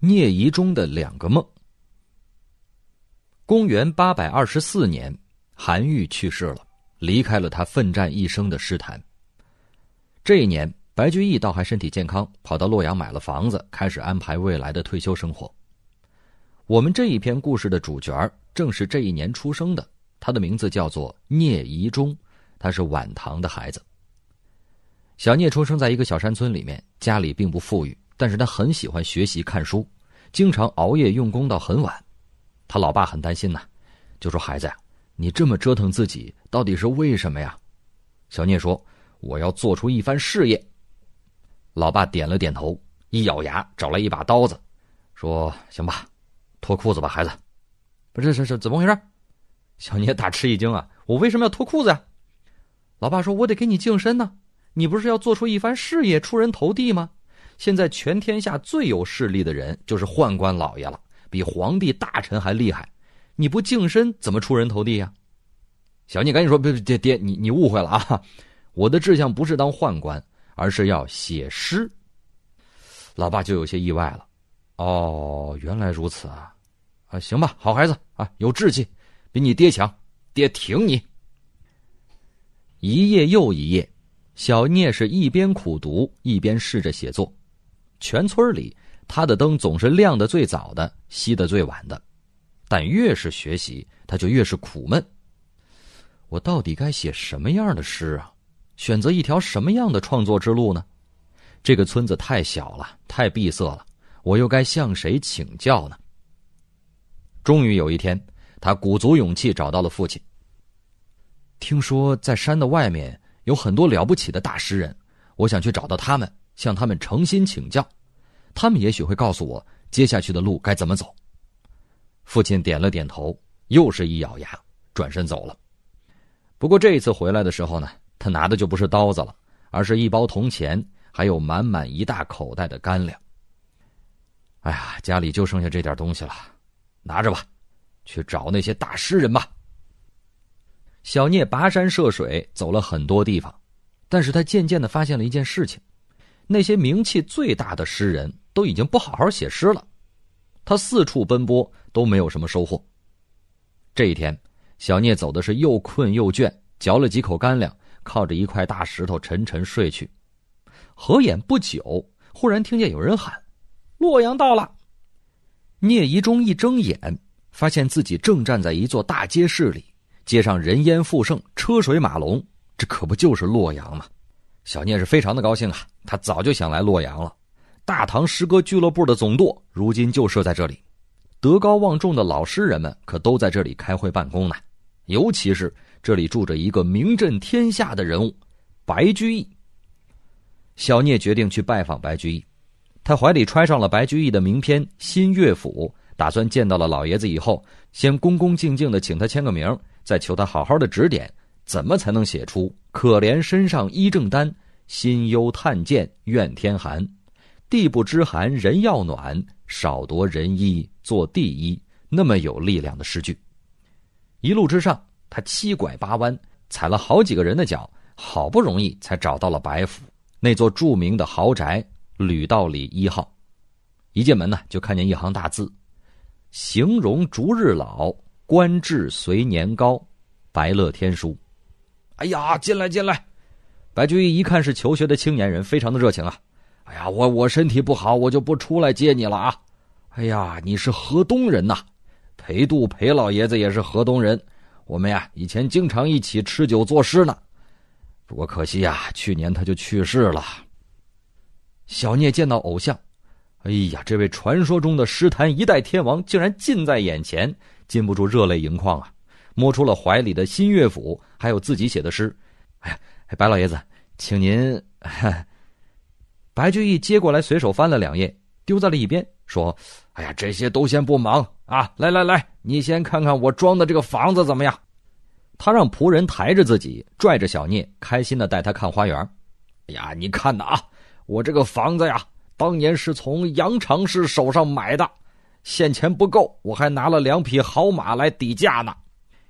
聂夷中的两个梦。公元八百二十四年，韩愈去世了，离开了他奋战一生的诗坛。这一年，白居易倒还身体健康，跑到洛阳买了房子，开始安排未来的退休生活。我们这一篇故事的主角正是这一年出生的，他的名字叫做聂夷中，他是晚唐的孩子。小聂出生在一个小山村里面，家里并不富裕，但是他很喜欢学习看书，经常熬夜用功到很晚。他老爸很担心呐，就说：“孩子呀，你这么折腾自己，到底是为什么呀？”小聂说：“我要做出一番事业。”老爸点了点头，一咬牙找来一把刀子，说：“行吧，脱裤子吧，孩子。”不是，是是怎么回事？小聂大吃一惊啊！我为什么要脱裤子呀？老爸说：“我得给你净身呢。”你不是要做出一番事业、出人头地吗？现在全天下最有势力的人就是宦官老爷了，比皇帝大臣还厉害。你不净身怎么出人头地呀？小聂赶紧说：“别别爹爹，你你误会了啊！我的志向不是当宦官，而是要写诗。”老爸就有些意外了。哦，原来如此啊！啊，行吧，好孩子啊，有志气，比你爹强，爹挺你。一夜又一夜。小聂是一边苦读一边试着写作，全村里他的灯总是亮的最早的，熄的最晚的。但越是学习，他就越是苦闷。我到底该写什么样的诗啊？选择一条什么样的创作之路呢？这个村子太小了，太闭塞了，我又该向谁请教呢？终于有一天，他鼓足勇气找到了父亲。听说在山的外面。有很多了不起的大诗人，我想去找到他们，向他们诚心请教，他们也许会告诉我接下去的路该怎么走。父亲点了点头，又是一咬牙，转身走了。不过这一次回来的时候呢，他拿的就不是刀子了，而是一包铜钱，还有满满一大口袋的干粮。哎呀，家里就剩下这点东西了，拿着吧，去找那些大诗人吧。小聂跋山涉水走了很多地方，但是他渐渐的发现了一件事情：那些名气最大的诗人都已经不好好写诗了。他四处奔波都没有什么收获。这一天，小聂走的是又困又倦，嚼了几口干粮，靠着一块大石头沉沉睡去。合眼不久，忽然听见有人喊：“洛阳到了！”聂夷中一睁眼，发现自己正站在一座大街市里。街上人烟复盛，车水马龙，这可不就是洛阳吗？小聂是非常的高兴啊，他早就想来洛阳了。大唐诗歌俱乐部的总舵如今就设在这里，德高望重的老诗人们可都在这里开会办公呢。尤其是这里住着一个名震天下的人物——白居易。小聂决定去拜访白居易，他怀里揣上了白居易的名篇《新乐府》，打算见到了老爷子以后，先恭恭敬敬的请他签个名。再求他好好的指点，怎么才能写出“可怜身上衣正单，心忧炭贱怨天寒。地不知寒人要暖，少夺人衣做地衣”那么有力量的诗句？一路之上，他七拐八弯，踩了好几个人的脚，好不容易才找到了白府那座著名的豪宅吕道里一号。一进门呢，就看见一行大字：“形容逐日老。”官至随年高，白乐天书。哎呀，进来进来！白居易一看是求学的青年人，非常的热情啊。哎呀，我我身体不好，我就不出来接你了啊。哎呀，你是河东人呐？裴度裴老爷子也是河东人，我们呀以前经常一起吃酒作诗呢。不过可惜呀，去年他就去世了。小聂见到偶像，哎呀，这位传说中的诗坛一代天王竟然近在眼前。禁不住热泪盈眶啊！摸出了怀里的新乐府，还有自己写的诗。哎呀，白老爷子，请您。白居易接过来，随手翻了两页，丢在了一边，说：“哎呀，这些都先不忙啊！来来来，你先看看我装的这个房子怎么样？”他让仆人抬着自己，拽着小聂，开心的带他看花园。哎呀，你看呐啊，我这个房子呀，当年是从杨长氏手上买的。现钱不够，我还拿了两匹好马来抵价呢，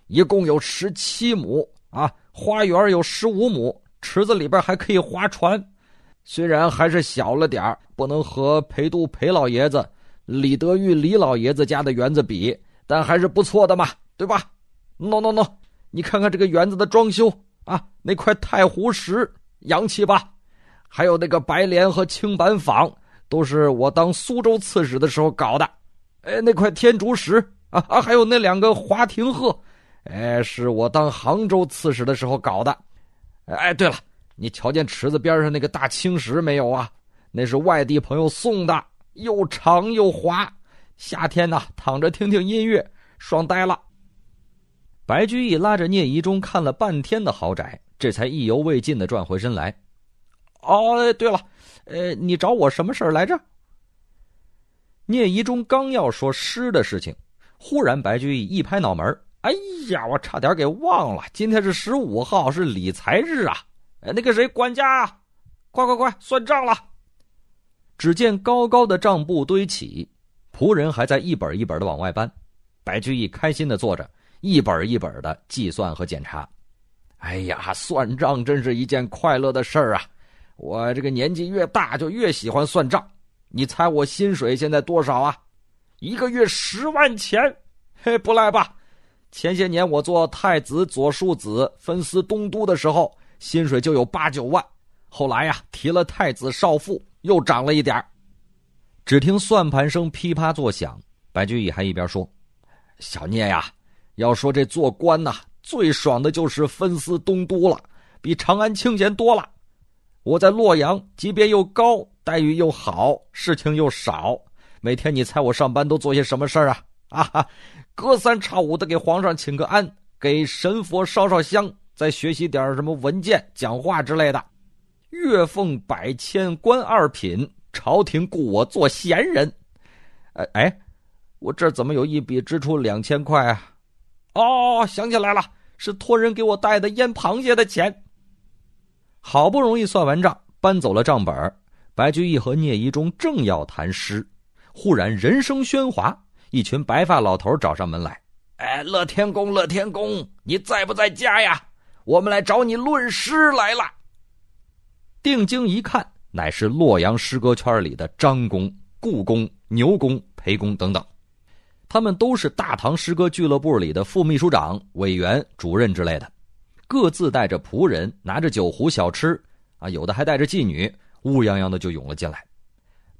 一共有十七亩啊，花园有十五亩，池子里边还可以划船。虽然还是小了点不能和裴度裴老爷子李德裕李老爷子家的园子比，但还是不错的嘛，对吧？no no no，你看看这个园子的装修啊，那块太湖石洋气吧？还有那个白莲和青板坊，都是我当苏州刺史的时候搞的。哎，那块天竺石啊啊，还有那两个华亭鹤，哎，是我当杭州刺史的时候搞的。哎，对了，你瞧见池子边上那个大青石没有啊？那是外地朋友送的。又长又滑，夏天呢躺着听听音乐，爽呆了。白居易拉着聂夷中看了半天的豪宅，这才意犹未尽的转回身来。哦，对了，呃，你找我什么事儿来着？聂夷中刚要说诗的事情，忽然白居易一拍脑门哎呀，我差点给忘了，今天是十五号，是理财日啊！哎，那个谁，管家啊，快快快，算账了。只见高高的账簿堆起，仆人还在一本一本的往外搬。白居易开心的坐着，一本一本的计算和检查。哎呀，算账真是一件快乐的事儿啊！我这个年纪越大，就越喜欢算账。你猜我薪水现在多少啊？一个月十万钱，嘿，不赖吧？前些年我做太子左庶子、分司东都的时候，薪水就有八九万。后来呀，提了太子少傅。又涨了一点只听算盘声噼啪作响，白居易还一边说：“小聂呀，要说这做官呐，最爽的就是分司东都了，比长安清闲多了。我在洛阳，级别又高，待遇又好，事情又少。每天你猜我上班都做些什么事儿啊？啊哈，隔三差五的给皇上请个安，给神佛烧烧香，再学习点什么文件、讲话之类的。”月俸百千，官二品，朝廷雇我做闲人。哎哎，我这怎么有一笔支出两千块啊？哦，想起来了，是托人给我带的腌螃蟹的钱。好不容易算完账，搬走了账本白居易和聂夷中正要谈诗，忽然人声喧哗，一群白发老头找上门来。哎，乐天公，乐天公，你在不在家呀？我们来找你论诗来了。定睛一看，乃是洛阳诗歌圈里的张公、顾公、牛公、裴公等等，他们都是大唐诗歌俱乐部里的副秘书长、委员、主任之类的，各自带着仆人，拿着酒壶小吃，啊，有的还带着妓女，乌泱泱的就涌了进来。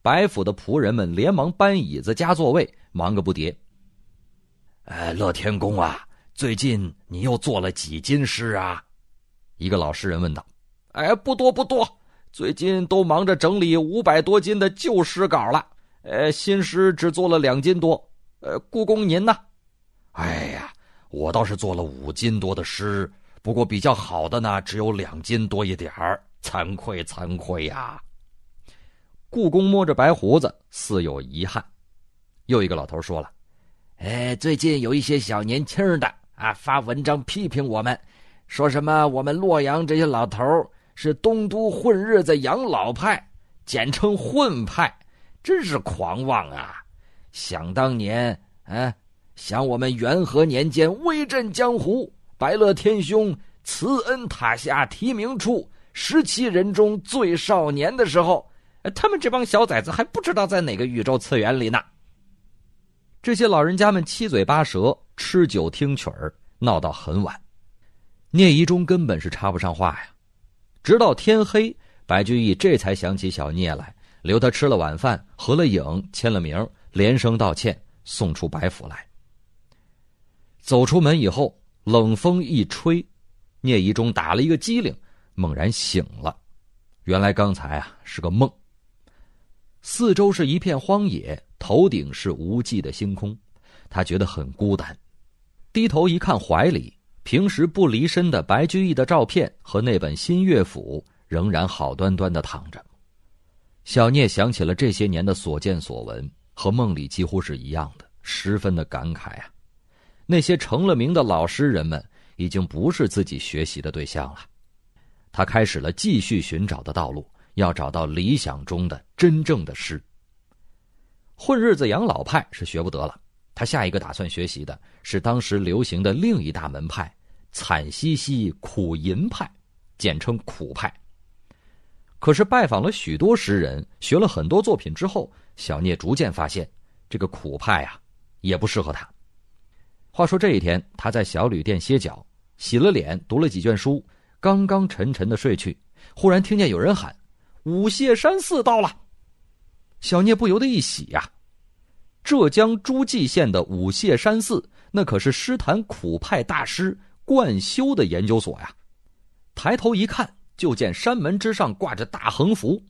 白府的仆人们连忙搬椅子、加座位，忙个不迭。哎，乐天公啊，最近你又做了几斤诗啊？一个老诗人问道。哎，不多不多，最近都忙着整理五百多斤的旧诗稿了。呃，新诗只做了两斤多。呃，故宫您呢？哎呀，我倒是做了五斤多的诗，不过比较好的呢，只有两斤多一点儿，惭愧惭愧呀。故宫摸着白胡子，似有遗憾。又一个老头说了：“哎，最近有一些小年轻的啊，发文章批评我们，说什么我们洛阳这些老头是东都混日子养老派，简称混派，真是狂妄啊！想当年，啊，想我们元和年间威震江湖，白乐天兄慈恩塔下提名处，十七人中最少年的时候，他们这帮小崽子还不知道在哪个宇宙次元里呢。这些老人家们七嘴八舌，吃酒听曲儿，闹到很晚。聂夷中根本是插不上话呀。直到天黑，白居易这才想起小聂来，留他吃了晚饭，合了影，签了名，连声道歉，送出白府来。走出门以后，冷风一吹，聂夷中打了一个激灵，猛然醒了。原来刚才啊是个梦。四周是一片荒野，头顶是无际的星空，他觉得很孤单，低头一看怀里。平时不离身的白居易的照片和那本新乐府仍然好端端的躺着。小聂想起了这些年的所见所闻，和梦里几乎是一样的，十分的感慨啊。那些成了名的老诗人们已经不是自己学习的对象了。他开始了继续寻找的道路，要找到理想中的真正的诗。混日子养老派是学不得了，他下一个打算学习的是当时流行的另一大门派。惨兮兮苦吟派，简称苦派。可是拜访了许多诗人，学了很多作品之后，小聂逐渐发现，这个苦派呀，也不适合他。话说这一天，他在小旅店歇脚，洗了脸，读了几卷书，刚刚沉沉的睡去，忽然听见有人喊：“五谢山寺到了！”小聂不由得一喜呀。浙江诸暨县的五泄山寺，那可是诗坛苦派大师贯修的研究所呀。抬头一看，就见山门之上挂着大横幅。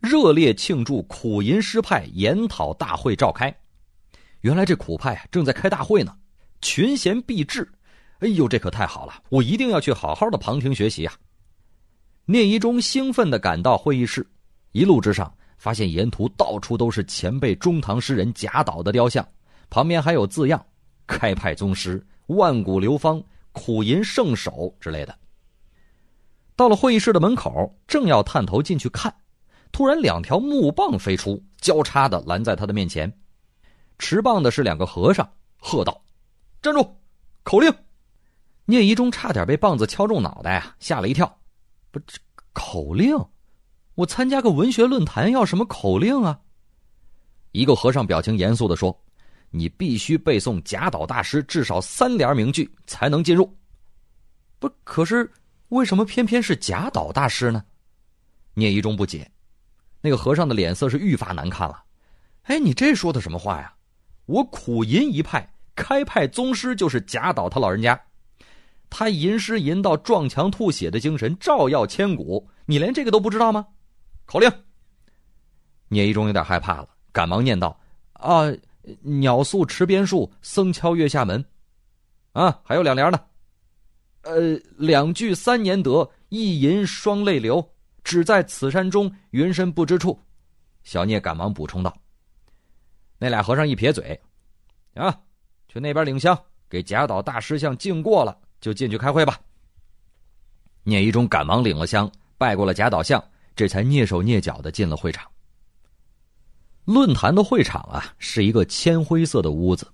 热烈庆祝苦吟诗派研讨大会召开，原来这苦派正在开大会呢，群贤毕至，哎呦，这可太好了！我一定要去好好的旁听学习啊！聂一中兴奋的赶到会议室，一路之上发现沿途到处都是前辈中唐诗人贾岛的雕像，旁边还有字样“开派宗师”“万古流芳”“苦吟圣手”之类的。到了会议室的门口，正要探头进去看。突然，两条木棒飞出，交叉的拦在他的面前。持棒的是两个和尚，喝道：“站住！口令！”聂一中差点被棒子敲中脑袋啊，吓了一跳。不，这口令？我参加个文学论坛，要什么口令啊？一个和尚表情严肃的说：“你必须背诵贾岛大师至少三联名句，才能进入。”不，可是为什么偏偏是贾岛大师呢？聂一中不解。那个和尚的脸色是愈发难看了，哎，你这说的什么话呀？我苦吟一派开派宗师就是贾岛他老人家，他吟诗吟到撞墙吐血的精神照耀千古，你连这个都不知道吗？口令。聂一中有点害怕了，赶忙念道：“啊，鸟宿池边树，僧敲月下门。啊，还有两联呢。呃，两句三年得，一吟双泪流。”只在此山中，云深不知处。小聂赶忙补充道：“那俩和尚一撇嘴，啊，去那边领香，给贾岛大师像敬过了，就进去开会吧。”聂一中赶忙领了香，拜过了贾岛像，这才蹑手蹑脚的进了会场。论坛的会场啊，是一个铅灰色的屋子，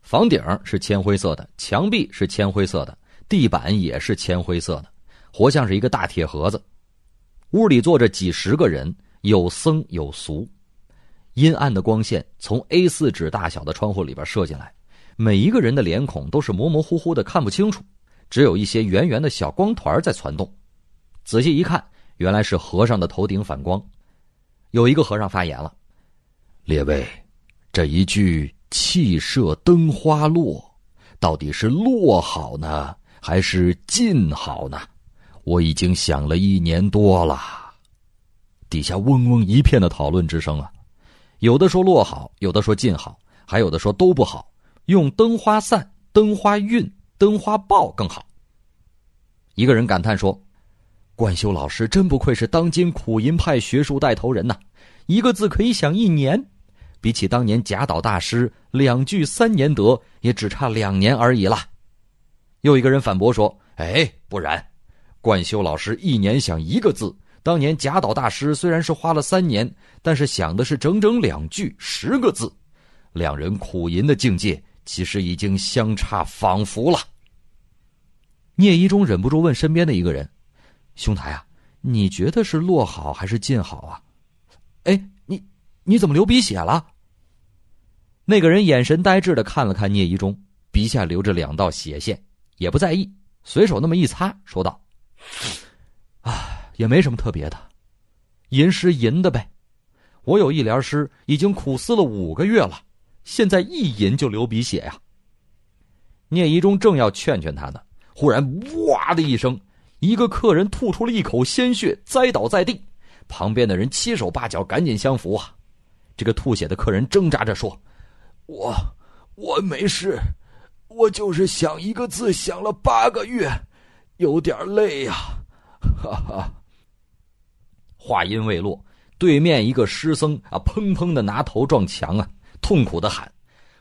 房顶是铅灰色的，墙壁是铅灰色的，地板也是铅灰色的，活像是一个大铁盒子。屋里坐着几十个人，有僧有俗，阴暗的光线从 A 四纸大小的窗户里边射进来，每一个人的脸孔都是模模糊糊的，看不清楚，只有一些圆圆的小光团在攒动。仔细一看，原来是和尚的头顶反光。有一个和尚发言了：“列位，这一句‘气射灯花落’，到底是落好呢，还是尽好呢？”我已经想了一年多了，底下嗡嗡一片的讨论之声啊，有的说落好，有的说尽好，还有的说都不好，用灯花散、灯花运、灯花爆更好。一个人感叹说：“冠修老师真不愧是当今苦吟派学术带头人呐，一个字可以想一年，比起当年贾岛大师两句三年得，也只差两年而已了。”又一个人反驳说：“哎，不然。”冠修老师一年想一个字，当年贾岛大师虽然是花了三年，但是想的是整整两句十个字，两人苦吟的境界其实已经相差仿佛了。聂一中忍不住问身边的一个人：“兄台啊，你觉得是落好还是近好啊？”哎，你你怎么流鼻血了？那个人眼神呆滞的看了看聂一中，鼻下流着两道血线，也不在意，随手那么一擦，说道。啊，也没什么特别的，吟诗吟的呗。我有一联诗，已经苦思了五个月了，现在一吟就流鼻血呀。聂一中正要劝劝他呢，忽然“哇”的一声，一个客人吐出了一口鲜血，栽倒在地。旁边的人七手八脚赶紧相扶啊。这个吐血的客人挣扎着说：“我我没事，我就是想一个字想了八个月。”有点累呀，哈哈。话音未落，对面一个师僧啊，砰砰的拿头撞墙啊，痛苦的喊：“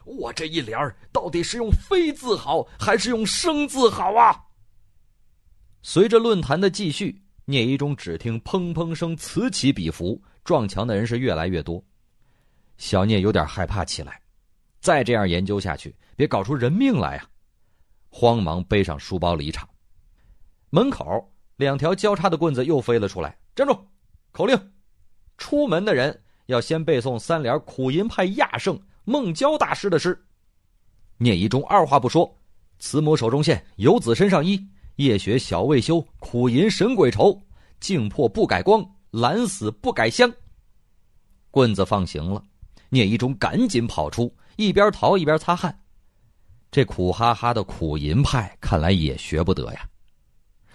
我这一联到底是用非字好，还是用生字好啊？”随着论坛的继续，聂一中只听砰砰声此起彼伏，撞墙的人是越来越多。小聂有点害怕起来，再这样研究下去，别搞出人命来呀！慌忙背上书包离场。门口两条交叉的棍子又飞了出来，站住！口令：出门的人要先背诵三联苦吟派亚圣孟郊大师的诗。聂一中二话不说，慈母手中线，游子身上衣。夜雪小未休，苦吟神鬼愁。镜破不改光，懒死不改香。棍子放行了，聂一中赶紧跑出，一边逃一边擦汗。这苦哈哈的苦吟派，看来也学不得呀。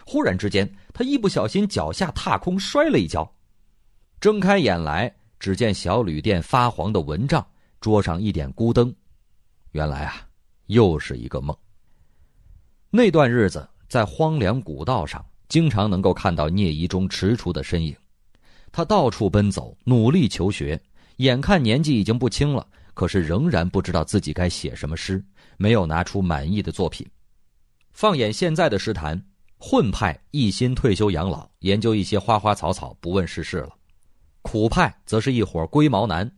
忽然之间，他一不小心脚下踏空，摔了一跤。睁开眼来，只见小旅店发黄的蚊帐，桌上一点孤灯。原来啊，又是一个梦。那段日子，在荒凉古道上，经常能够看到聂夷中踟蹰的身影。他到处奔走，努力求学，眼看年纪已经不轻了，可是仍然不知道自己该写什么诗，没有拿出满意的作品。放眼现在的诗坛，混派一心退休养老，研究一些花花草草，不问世事了；苦派则是一伙龟毛男，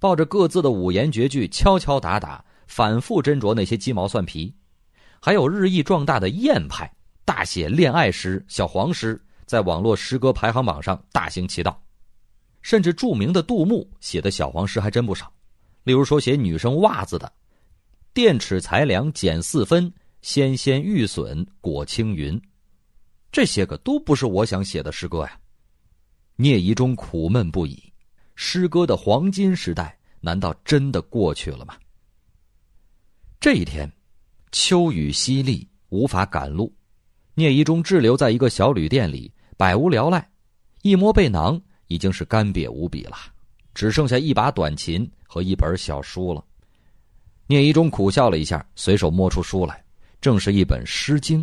抱着各自的五言绝句，敲敲打打，反复斟酌那些鸡毛蒜皮；还有日益壮大的艳派，大写恋爱诗、小黄诗，在网络诗歌排行榜上大行其道。甚至著名的杜牧写的小黄诗还真不少，例如说写女生袜子的“电尺裁量减四分，纤纤玉笋裹青云”，这些个都不是我想写的诗歌呀。聂夷中苦闷不已，诗歌的黄金时代难道真的过去了吗？这一天，秋雨淅沥，无法赶路，聂夷中滞留在一个小旅店里，百无聊赖，一摸背囊。已经是干瘪无比了，只剩下一把短琴和一本小书了。聂夷中苦笑了一下，随手摸出书来，正是一本《诗经》。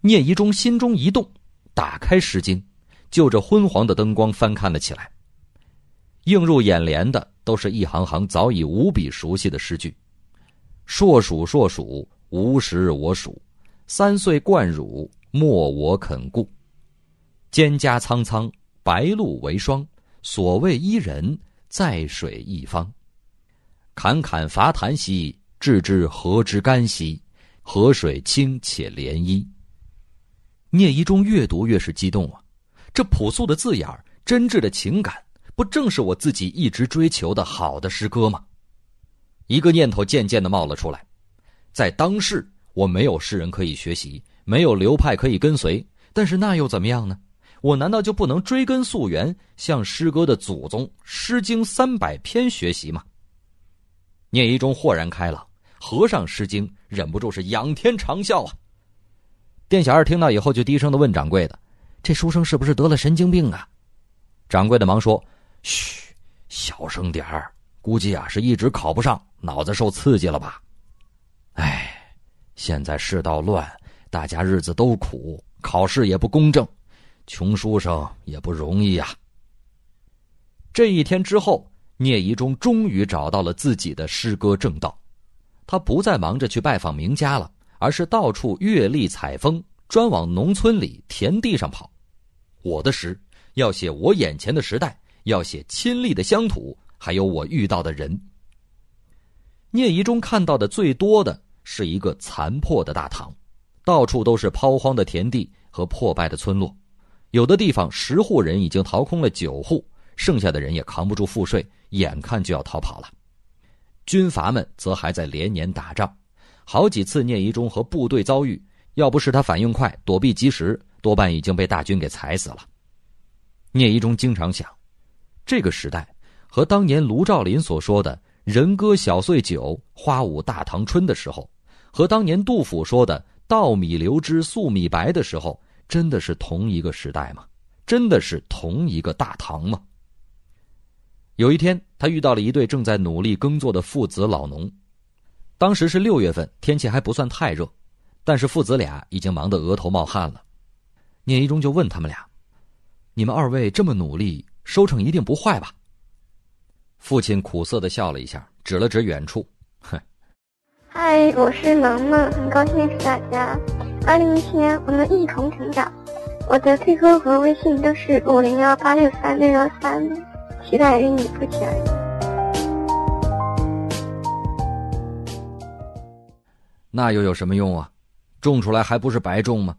聂夷中心中一动，打开《诗经》，就着昏黄的灯光翻看了起来。映入眼帘的都是一行行早已无比熟悉的诗句：“硕鼠硕鼠，无食我黍；三岁贯乳，莫我肯顾。蒹葭苍苍。”白露为霜，所谓伊人，在水一方。侃侃伐檀兮，置之何之干兮？河水清且涟漪。聂一中越读越是激动啊！这朴素的字眼儿，真挚的情感，不正是我自己一直追求的好的诗歌吗？一个念头渐渐的冒了出来：在当世，我没有诗人可以学习，没有流派可以跟随，但是那又怎么样呢？我难道就不能追根溯源，向诗歌的祖宗《诗经》三百篇学习吗？聂一中豁然开朗，合上《诗经》，忍不住是仰天长啸啊！店小二听到以后，就低声的问掌柜的：“这书生是不是得了神经病啊？”掌柜的忙说：“嘘，小声点儿，估计啊是一直考不上，脑子受刺激了吧？哎，现在世道乱，大家日子都苦，考试也不公正。”穷书生也不容易呀。这一天之后，聂夷中终于找到了自己的诗歌正道。他不再忙着去拜访名家了，而是到处阅历采风，专往农村里、田地上跑。我的诗要写我眼前的时代，要写亲历的乡土，还有我遇到的人。聂夷中看到的最多的是一个残破的大唐，到处都是抛荒的田地和破败的村落。有的地方十户人已经逃空了九户，剩下的人也扛不住赋税，眼看就要逃跑了。军阀们则还在连年打仗，好几次聂夷中和部队遭遇，要不是他反应快，躲避及时，多半已经被大军给踩死了。聂夷中经常想，这个时代和当年卢照邻所说的“人歌小岁酒，花舞大唐春”的时候，和当年杜甫说的“稻米流脂粟米白”的时候。真的是同一个时代吗？真的是同一个大唐吗？有一天，他遇到了一对正在努力耕作的父子老农。当时是六月份，天气还不算太热，但是父子俩已经忙得额头冒汗了。聂一中就问他们俩：“你们二位这么努力，收成一定不坏吧？”父亲苦涩的笑了一下，指了指远处：“哼。”嗨，我是萌萌，很高兴认识大家。二零一七年，我们一同成长。我的 QQ 和微信都是五零幺八六三六幺三，期待与你不期而遇。那又有什么用啊？种出来还不是白种吗？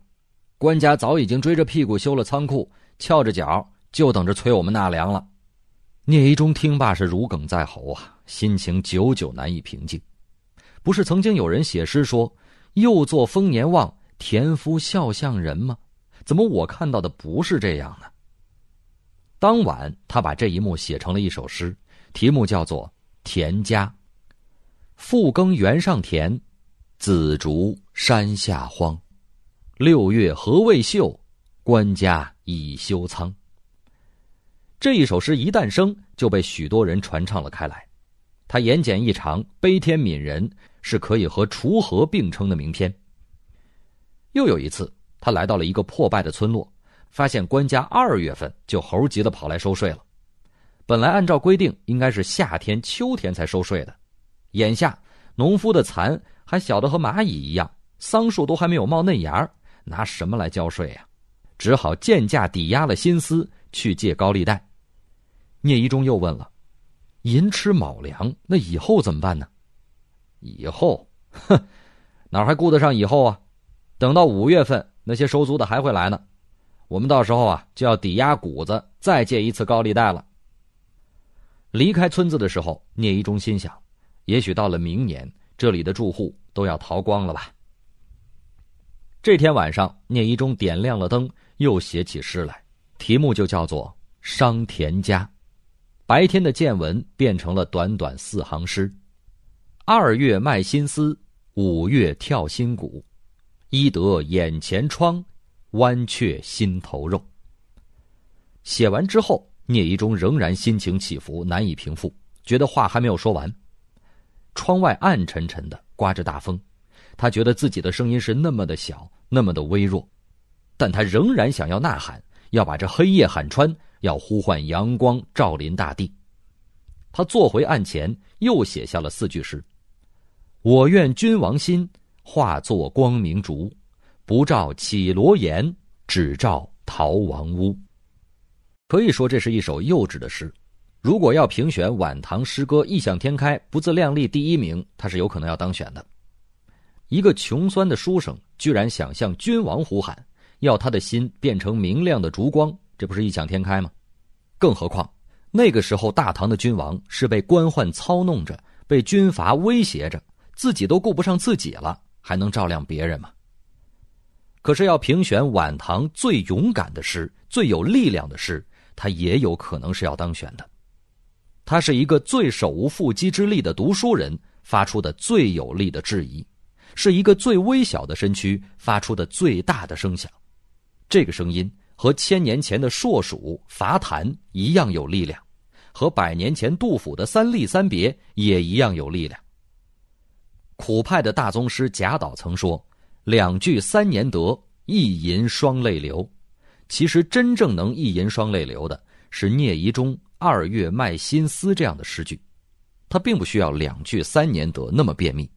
官家早已经追着屁股修了仓库，翘着脚就等着催我们纳粮了。聂一中听罢是如鲠在喉啊。心情久久难以平静。不是曾经有人写诗说“又作丰年望，田夫笑向人”吗？怎么我看到的不是这样呢？当晚，他把这一幕写成了一首诗，题目叫做《田家》。复耕原上田，紫竹山下荒。六月何未秀，官家已修仓。这一首诗一诞生，就被许多人传唱了开来。他言简意长，悲天悯人，是可以和锄禾并称的名篇。又有一次，他来到了一个破败的村落，发现官家二月份就猴急的跑来收税了。本来按照规定应该是夏天、秋天才收税的，眼下农夫的蚕还小的和蚂蚁一样，桑树都还没有冒嫩芽拿什么来交税呀？只好贱价抵押了新丝去借高利贷。聂一中又问了：“寅吃卯粮，那以后怎么办呢？”以后，哼，哪还顾得上以后啊？等到五月份，那些收租的还会来呢。我们到时候啊，就要抵押谷子，再借一次高利贷了。离开村子的时候，聂一中心想：也许到了明年，这里的住户都要逃光了吧。这天晚上，聂一中点亮了灯，又写起诗来，题目就叫做《商田家》。白天的见闻变成了短短四行诗：二月卖新丝，五月跳新鼓，医得眼前疮，剜却心头肉。写完之后，聂一中仍然心情起伏，难以平复，觉得话还没有说完。窗外暗沉沉的，刮着大风，他觉得自己的声音是那么的小，那么的微弱，但他仍然想要呐喊，要把这黑夜喊穿。要呼唤阳光照临大地，他坐回案前，又写下了四句诗：“我愿君王心化作光明烛，不照绮罗颜，只照逃亡屋。”可以说，这是一首幼稚的诗。如果要评选晚唐诗歌异想天开、不自量力第一名，他是有可能要当选的。一个穷酸的书生，居然想向君王呼喊，要他的心变成明亮的烛光。这不是异想天开吗？更何况，那个时候大唐的君王是被官宦操弄着，被军阀威胁着，自己都顾不上自己了，还能照亮别人吗？可是要评选晚唐最勇敢的诗、最有力量的诗，他也有可能是要当选的。他是一个最手无缚鸡之力的读书人发出的最有力的质疑，是一个最微小的身躯发出的最大的声响，这个声音。和千年前的硕鼠伐檀一样有力量，和百年前杜甫的三吏三别也一样有力量。苦派的大宗师贾岛曾说：“两句三年得，一吟双泪流。”其实真正能一吟双泪流的是聂夷中“二月卖新丝”这样的诗句，他并不需要两句三年得那么便秘。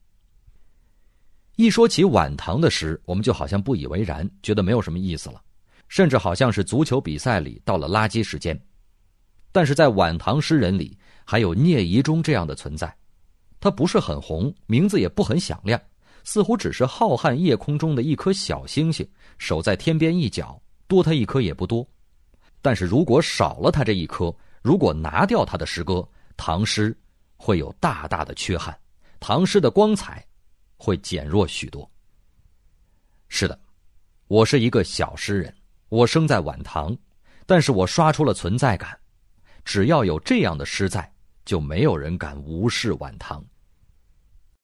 一说起晚唐的诗，我们就好像不以为然，觉得没有什么意思了。甚至好像是足球比赛里到了垃圾时间，但是在晚唐诗人里，还有聂夷中这样的存在，他不是很红，名字也不很响亮，似乎只是浩瀚夜空中的一颗小星星，守在天边一角，多他一颗也不多。但是如果少了他这一颗，如果拿掉他的诗歌，唐诗会有大大的缺憾，唐诗的光彩会减弱许多。是的，我是一个小诗人。我生在晚唐，但是我刷出了存在感。只要有这样的诗在，就没有人敢无视晚唐，